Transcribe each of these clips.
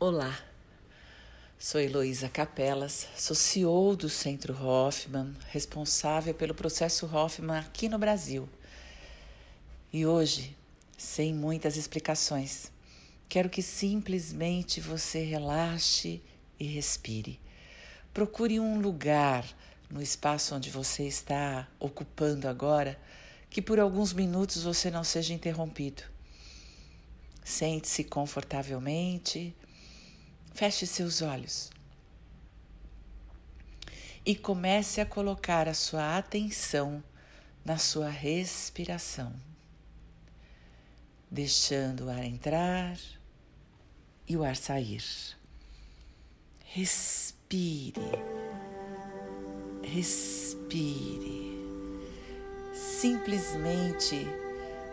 Olá, sou Heloísa Capelas, sou CEO do Centro Hoffman, responsável pelo processo Hoffman aqui no Brasil. E hoje, sem muitas explicações, quero que simplesmente você relaxe e respire. Procure um lugar no espaço onde você está ocupando agora que por alguns minutos você não seja interrompido. Sente-se confortavelmente Feche seus olhos e comece a colocar a sua atenção na sua respiração, deixando o ar entrar e o ar sair. Respire, respire. Simplesmente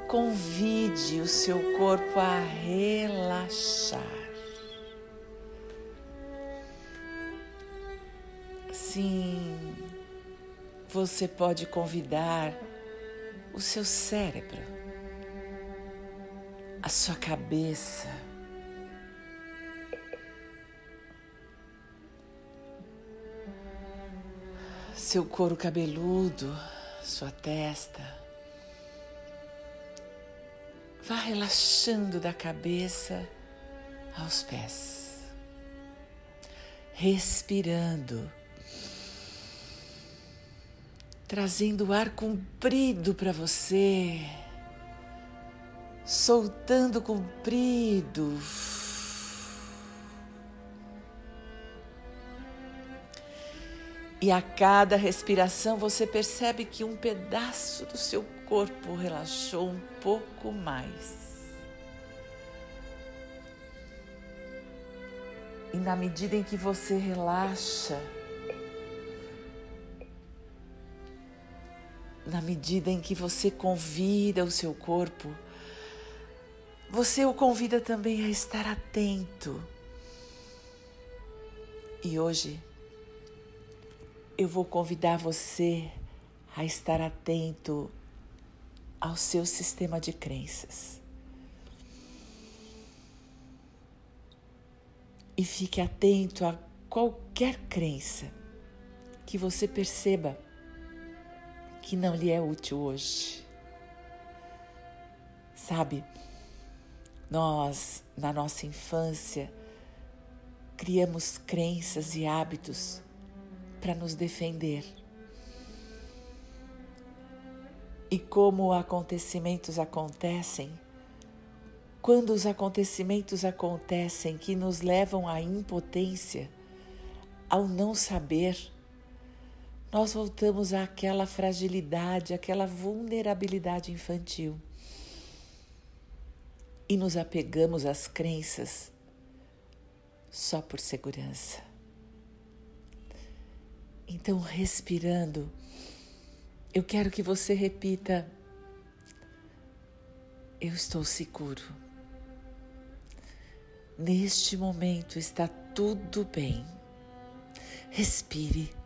convide o seu corpo a relaxar. Sim, você pode convidar o seu cérebro, a sua cabeça, seu couro cabeludo, sua testa. Vá relaxando da cabeça aos pés, respirando trazendo ar comprido para você, soltando comprido. E a cada respiração você percebe que um pedaço do seu corpo relaxou um pouco mais. E na medida em que você relaxa, na medida em que você convida o seu corpo, você o convida também a estar atento. E hoje eu vou convidar você a estar atento ao seu sistema de crenças. E fique atento a qualquer crença que você perceba que não lhe é útil hoje. Sabe, nós, na nossa infância, criamos crenças e hábitos para nos defender. E como acontecimentos acontecem, quando os acontecimentos acontecem que nos levam à impotência, ao não saber, nós voltamos àquela fragilidade, àquela vulnerabilidade infantil e nos apegamos às crenças só por segurança. Então, respirando, eu quero que você repita: Eu estou seguro. Neste momento está tudo bem. Respire.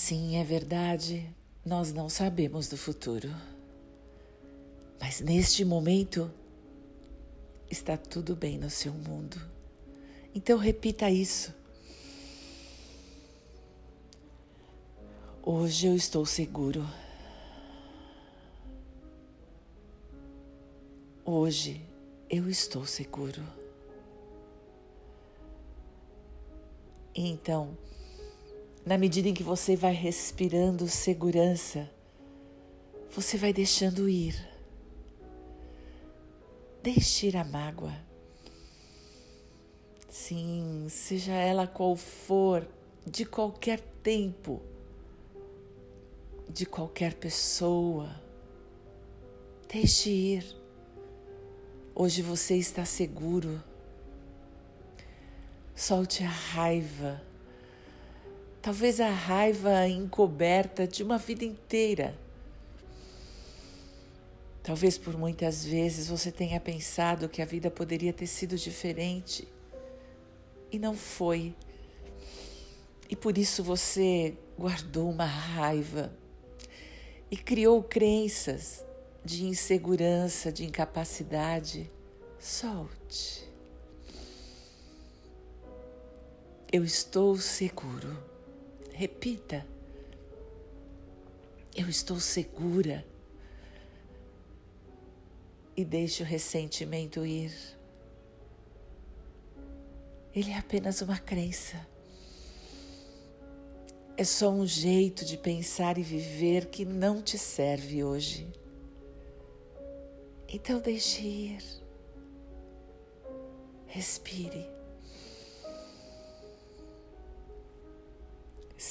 Sim, é verdade, nós não sabemos do futuro. Mas neste momento está tudo bem no seu mundo. Então repita isso. Hoje eu estou seguro. Hoje eu estou seguro. Então, na medida em que você vai respirando segurança, você vai deixando ir. Deixe ir a mágoa. Sim, seja ela qual for, de qualquer tempo, de qualquer pessoa. Deixe ir. Hoje você está seguro. Solte a raiva talvez a raiva encoberta de uma vida inteira. Talvez por muitas vezes você tenha pensado que a vida poderia ter sido diferente e não foi. E por isso você guardou uma raiva e criou crenças de insegurança, de incapacidade, solte. Eu estou seguro. Repita. Eu estou segura. E deixe o ressentimento ir. Ele é apenas uma crença. É só um jeito de pensar e viver que não te serve hoje. Então deixe ir. Respire.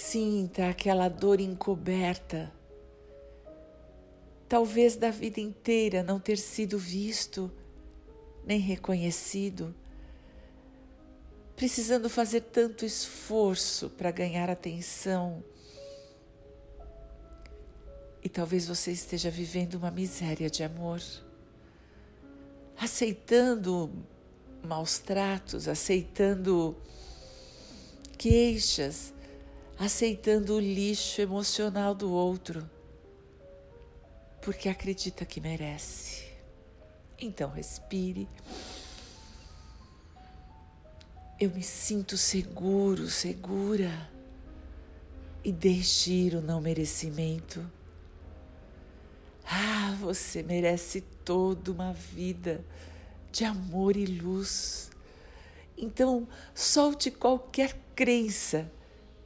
Sinta aquela dor encoberta, talvez da vida inteira não ter sido visto nem reconhecido, precisando fazer tanto esforço para ganhar atenção. E talvez você esteja vivendo uma miséria de amor, aceitando maus tratos, aceitando queixas, aceitando o lixo emocional do outro, porque acredita que merece. Então respire. Eu me sinto seguro, segura. E deixe ir o não merecimento. Ah, você merece toda uma vida de amor e luz. Então, solte qualquer crença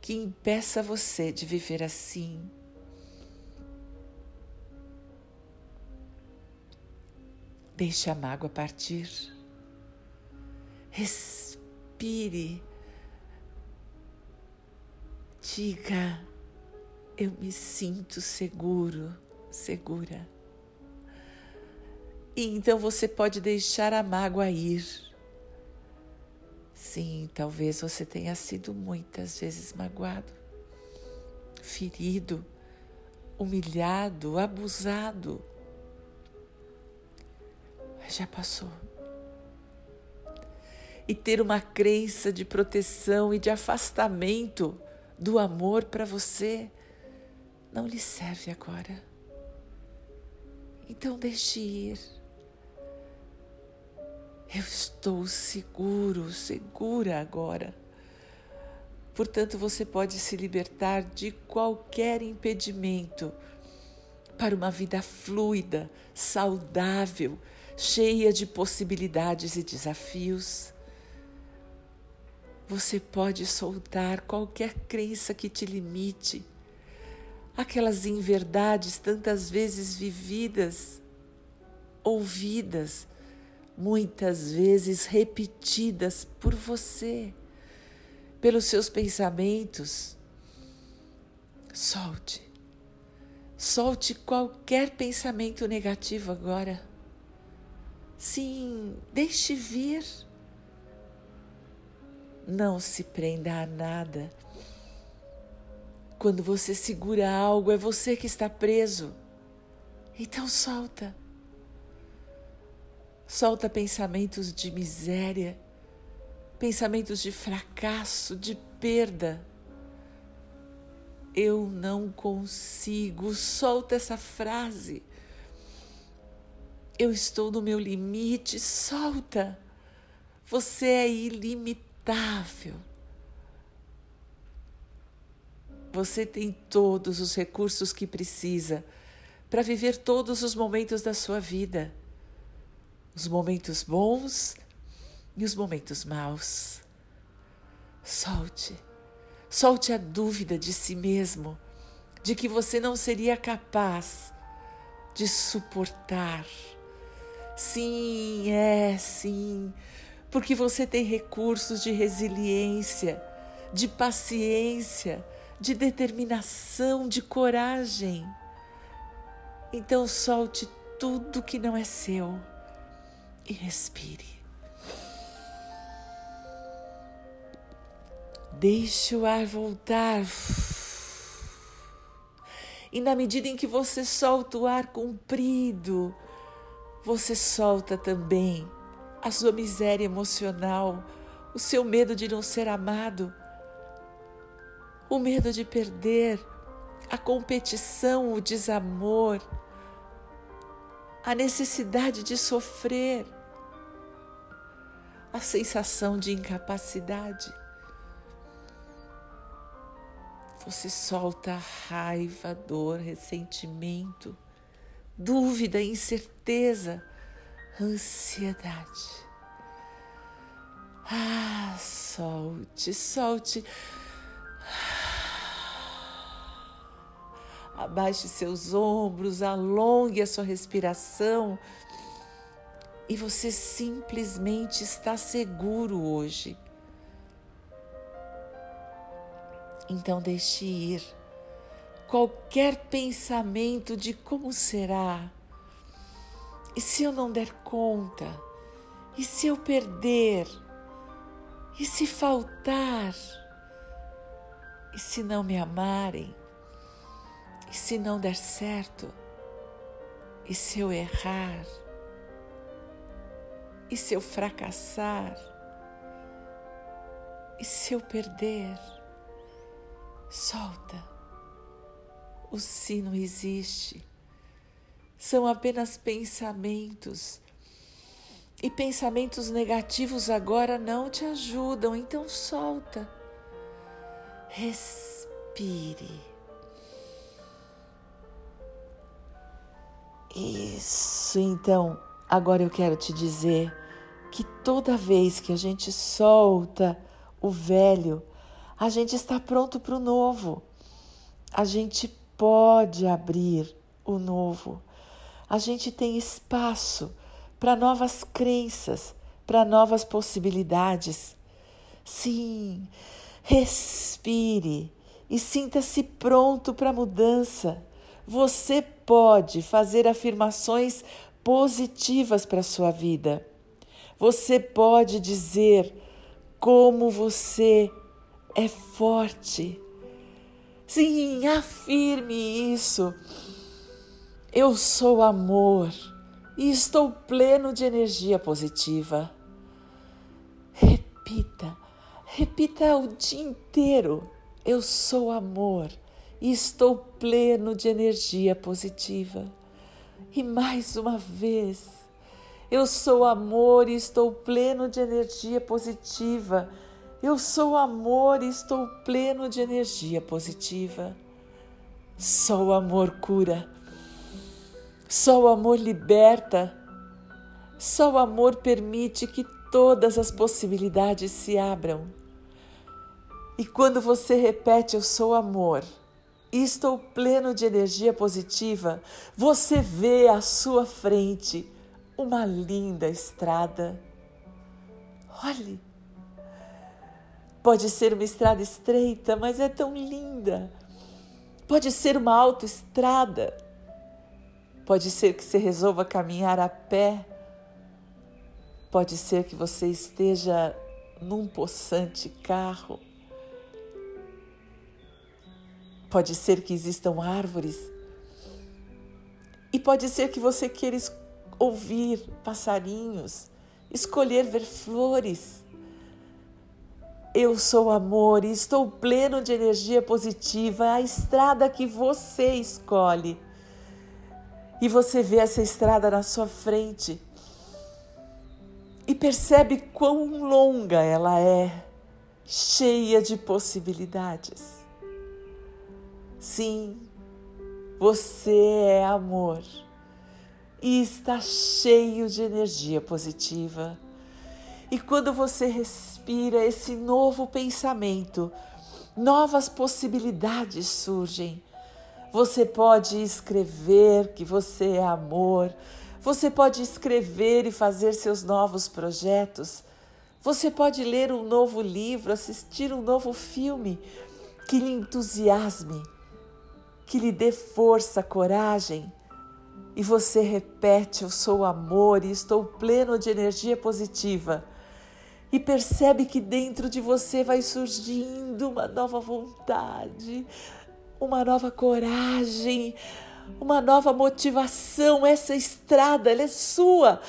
que impeça você de viver assim. Deixe a mágoa partir. Respire. Diga, eu me sinto seguro, segura. E então você pode deixar a mágoa ir Sim, talvez você tenha sido muitas vezes magoado, ferido, humilhado, abusado. Mas já passou. E ter uma crença de proteção e de afastamento do amor para você não lhe serve agora. Então deixe ir. Eu estou seguro, segura agora. Portanto, você pode se libertar de qualquer impedimento para uma vida fluida, saudável, cheia de possibilidades e desafios. Você pode soltar qualquer crença que te limite, aquelas inverdades tantas vezes vividas, ouvidas, muitas vezes repetidas por você, pelos seus pensamentos. Solte. Solte qualquer pensamento negativo agora. Sim, deixe vir. Não se prenda a nada. Quando você segura algo, é você que está preso. Então solta. Solta pensamentos de miséria, pensamentos de fracasso, de perda. Eu não consigo. Solta essa frase. Eu estou no meu limite. Solta. Você é ilimitável. Você tem todos os recursos que precisa para viver todos os momentos da sua vida os momentos bons e os momentos maus. Solte, solte a dúvida de si mesmo, de que você não seria capaz de suportar. Sim, é, sim, porque você tem recursos de resiliência, de paciência, de determinação, de coragem. Então solte tudo que não é seu e respire. Deixe o ar voltar. E na medida em que você solta o ar comprido, você solta também a sua miséria emocional, o seu medo de não ser amado, o medo de perder, a competição, o desamor a necessidade de sofrer, a sensação de incapacidade. Você solta raiva, dor, ressentimento, dúvida, incerteza, ansiedade. Ah, solte, solte. Abaixe seus ombros, alongue a sua respiração e você simplesmente está seguro hoje. Então deixe ir qualquer pensamento de como será. E se eu não der conta? E se eu perder? E se faltar? E se não me amarem? E se não der certo? E se eu errar? E se eu fracassar? E se eu perder? Solta. O sino existe. São apenas pensamentos. E pensamentos negativos agora não te ajudam, então solta. Respire. Isso, então, agora eu quero te dizer que toda vez que a gente solta o velho, a gente está pronto para o novo. A gente pode abrir o novo. A gente tem espaço para novas crenças, para novas possibilidades. Sim, respire e sinta-se pronto para a mudança. Você pode fazer afirmações positivas para a sua vida. Você pode dizer como você é forte. Sim, afirme isso. Eu sou amor e estou pleno de energia positiva. Repita, repita o dia inteiro. Eu sou amor e estou pleno de energia positiva. E mais uma vez, eu sou amor e estou pleno de energia positiva eu sou amor e estou pleno de energia positiva. Só o amor cura. Só o amor liberta. Só o amor permite que todas as possibilidades se abram. E quando você repete eu sou amor e estou pleno de energia positiva, você vê à sua frente uma linda estrada. Olhe, Pode ser uma estrada estreita, mas é tão linda. Pode ser uma autoestrada. Pode ser que você resolva caminhar a pé. Pode ser que você esteja num possante carro. Pode ser que existam árvores. E pode ser que você queira ouvir passarinhos, escolher ver flores. Eu sou amor e estou pleno de energia positiva, a estrada que você escolhe. E você vê essa estrada na sua frente e percebe quão longa ela é, cheia de possibilidades. Sim, você é amor e está cheio de energia positiva. E quando você respira esse novo pensamento, novas possibilidades surgem. Você pode escrever que você é amor, você pode escrever e fazer seus novos projetos. Você pode ler um novo livro, assistir um novo filme que lhe entusiasme, que lhe dê força, coragem. E você repete: Eu sou amor e estou pleno de energia positiva e percebe que dentro de você vai surgindo uma nova vontade, uma nova coragem, uma nova motivação. Essa estrada, ela é sua.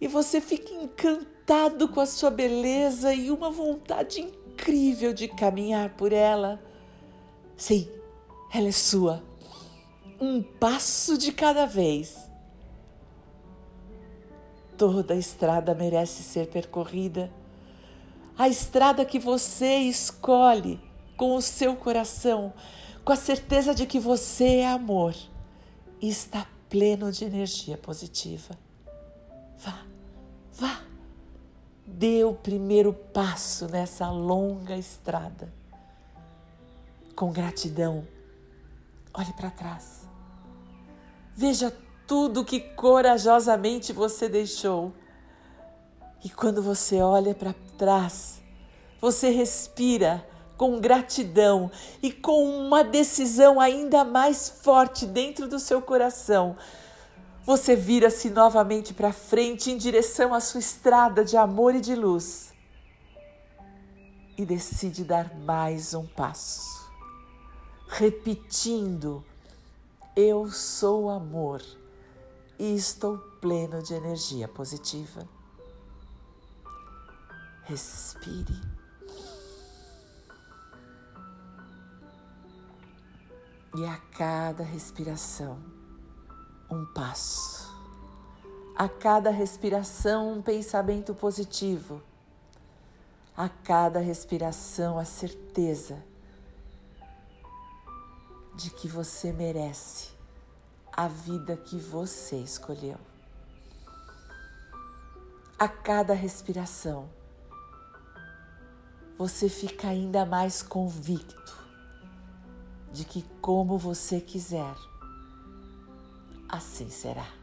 E você fica encantado com a sua beleza e uma vontade incrível de caminhar por ela. Sim, ela é sua. Um passo de cada vez. Toda estrada merece ser percorrida. A estrada que você escolhe com o seu coração, com a certeza de que você é amor e está pleno de energia positiva. Vá, vá, dê o primeiro passo nessa longa estrada. Com gratidão, olhe para trás. Veja tudo que corajosamente você deixou. E quando você olha para trás, você respira com gratidão e com uma decisão ainda mais forte dentro do seu coração. Você vira-se novamente para frente em direção à sua estrada de amor e de luz e decide dar mais um passo, repetindo: Eu sou amor e estou pleno de energia positiva. Respire. E a cada respiração, um passo. A cada respiração, um pensamento positivo. A cada respiração, a certeza de que você merece a vida que você escolheu. A cada respiração, você fica ainda mais convicto de que, como você quiser, assim será.